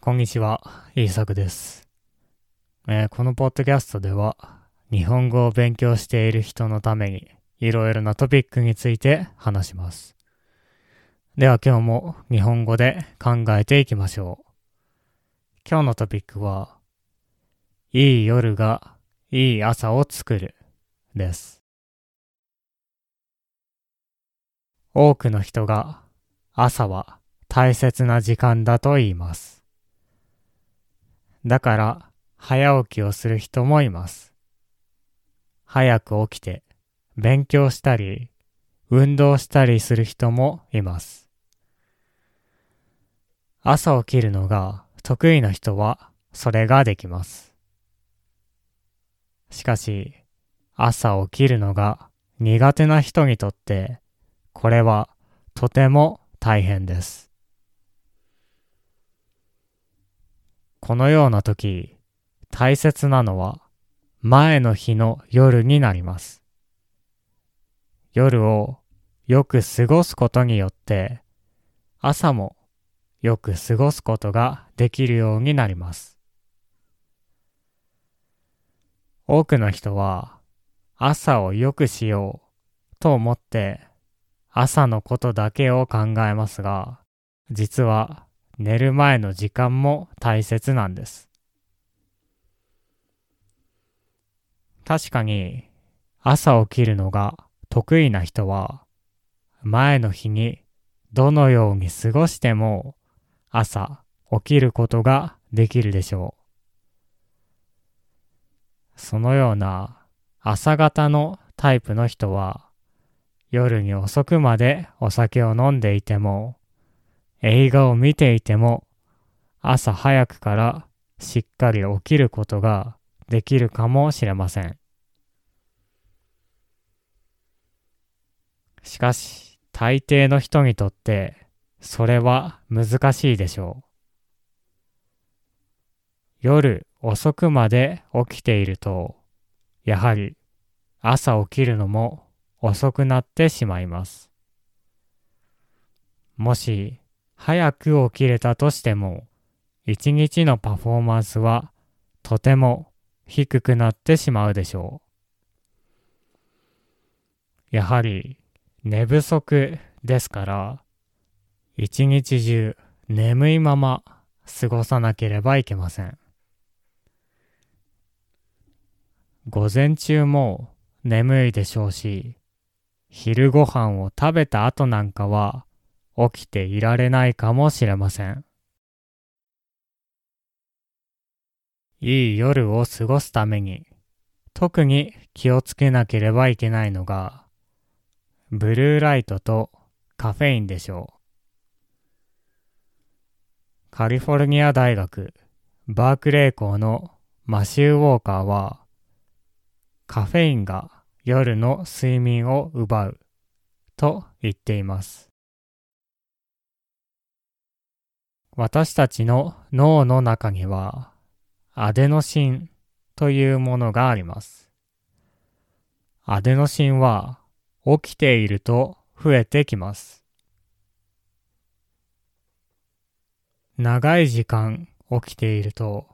こんにちは、イーサクです、えーこのポッドキャストでは、日本語を勉強している人のために、いろいろなトピックについて話します。では今日も日本語で考えていきましょう。今日のトピックは、いい夜がいい朝を作るです。多くの人が朝は大切な時間だと言います。だから早起きをする人もいます。早く起きて勉強したり運動したりする人もいます。朝起きるのが得意な人はそれができます。しかし朝起きるのが苦手な人にとってこれはとても大変です。このような時、大切なのは前の日の夜になります。夜をよく過ごすことによって、朝もよく過ごすことができるようになります。多くの人は朝を良くしようと思って朝のことだけを考えますが、実は寝る前の時間も大切なんです。確かに朝起きるのが得意な人は前の日にどのように過ごしても朝起きることができるでしょう。そのような朝方のタイプの人は夜に遅くまでお酒を飲んでいても映画を見ていても朝早くからしっかり起きることができるかもしれません。しかし大抵の人にとってそれは難しいでしょう。夜遅くまで起きているとやはり朝起きるのも遅くなってしまいます。もし早く起きれたとしても一日のパフォーマンスはとても低くなってしまうでしょう。やはり寝不足ですから一日中眠いまま過ごさなければいけません。午前中も眠いでしょうし、昼ご飯を食べた後なんかは起きていられないかもしれません。いい夜を過ごすために特に気をつけなければいけないのがブルーライトとカフェインでしょう。カリフォルニア大学バークレー校のマシュー・ウォーカーはカフェインが夜の睡眠を奪うと言っています。私たちの脳の中にはアデノシンというものがあります。アデノシンは起きていると増えてきます。長い時間起きていると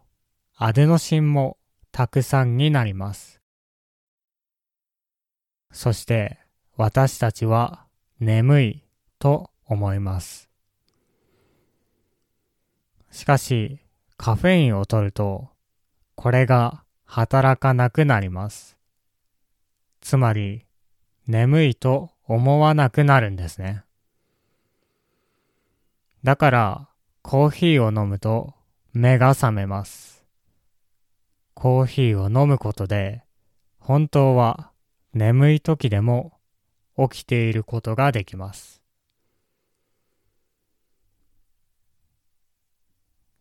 アデノシンもたくさんになります。そして私たちは眠いと思います。しかしカフェインを取るとこれが働かなくなります。つまり眠いと思わなくなるんですね。だからコーヒーを飲むと目が覚めます。コーヒーを飲むことで本当は眠い時でも起きていることができます。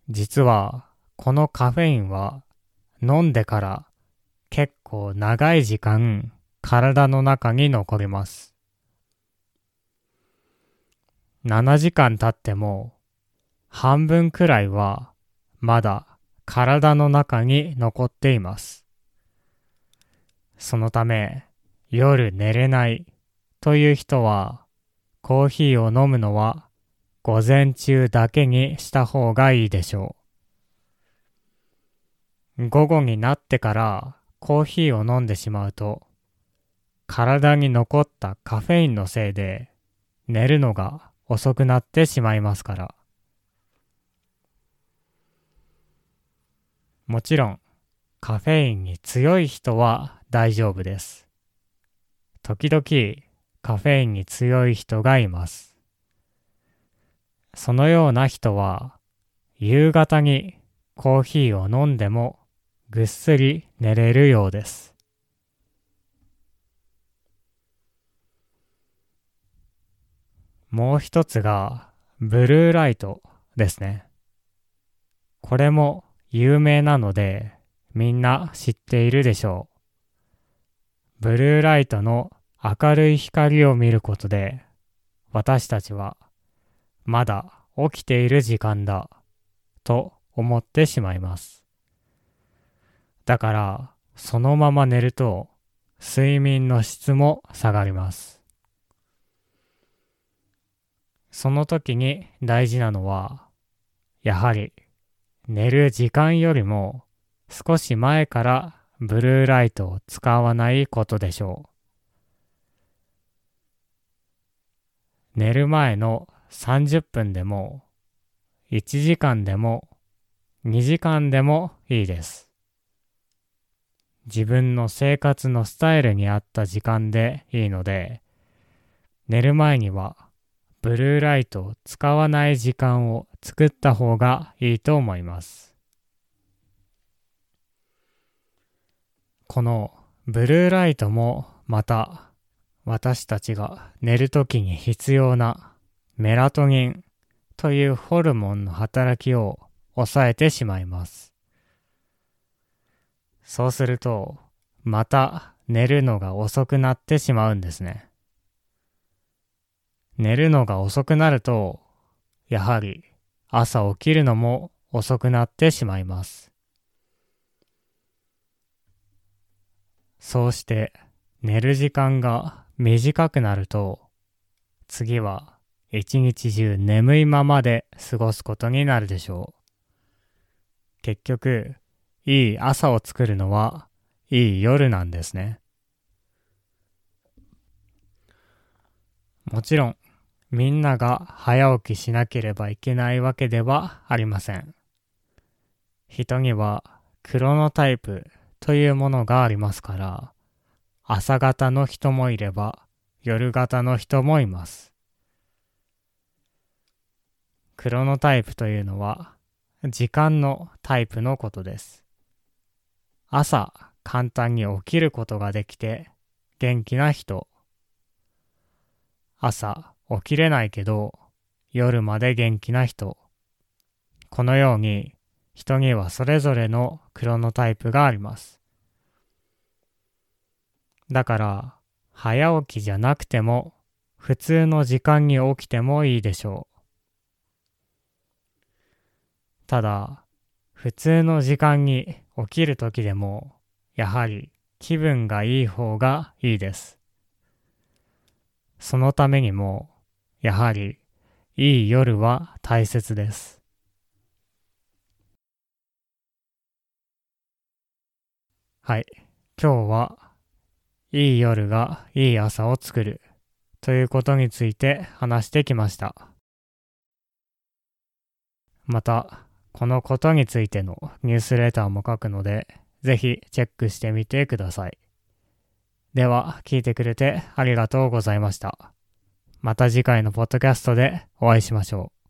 実はこのカフェインは飲んでから結構長い時間体の中に残ります。7時間経っても半分くらいはまだ体の中に残っています。そのため夜寝れないという人はコーヒーを飲むのは午前中だけにした方がいいでしょう。午後になってからコーヒーを飲んでしまうと、体に残ったカフェインのせいで寝るのが遅くなってしまいますから。もちろん、カフェインに強い人は大丈夫です。時々カフェインに強い人がいます。そのような人は夕方にコーヒーを飲んでもぐっすり寝れるようです。もう一つがブルーライトですね。これも有名なのでみんな知っているでしょう。ブルーライトの明るい光を見ることで私たちはまだ起きている時間だと思ってしまいます。だからそのまま寝ると睡眠の質も下がります。その時に大事なのはやはり寝る時間よりも少し前からブルーライトを使わないことでしょう。寝る前の30分でも1時間でも2時間でもいいです。自分の生活のスタイルに合った時間でいいので、寝る前にはブルーライトを使わない時間を作った方がいいと思います。このブルーライトもまた私たちが寝るときに必要なメラトニンというホルモンの働きを抑えてしまいます。そうするとまた寝るのが遅くなってしまうんですね。寝るのが遅くなると、やはり朝起きるのも遅くなってしまいます。そうして寝る時間が短くなると、次は一日中眠いままで過ごすことになるでしょう。結局、いい朝を作るのは、いい夜なんですね。もちろん、みんなが早起きしなければいけないわけではありません。人にはクロノタイプというものがありますから、朝型の人もいれば夜型の人もいます。クロノタイプというのは時間のタイプのことです。朝簡単に起きることができて元気な人。朝起きれないけど夜まで元気な人。このように人にはそれぞれのクロノタイプがあります。だから早起きじゃなくても普通の時間に起きてもいいでしょう。ただ普通の時間に起きるときでもやはり気分がいい方がいいです。そのためにもやはりいい夜は大切です。はい。今日はいい夜がいい朝を作るということについて話してきました。また、このことについてのニュースレターも書くので、ぜひチェックしてみてください。では、聞いてくれてありがとうございました。また次回のポッドキャストでお会いしましょう。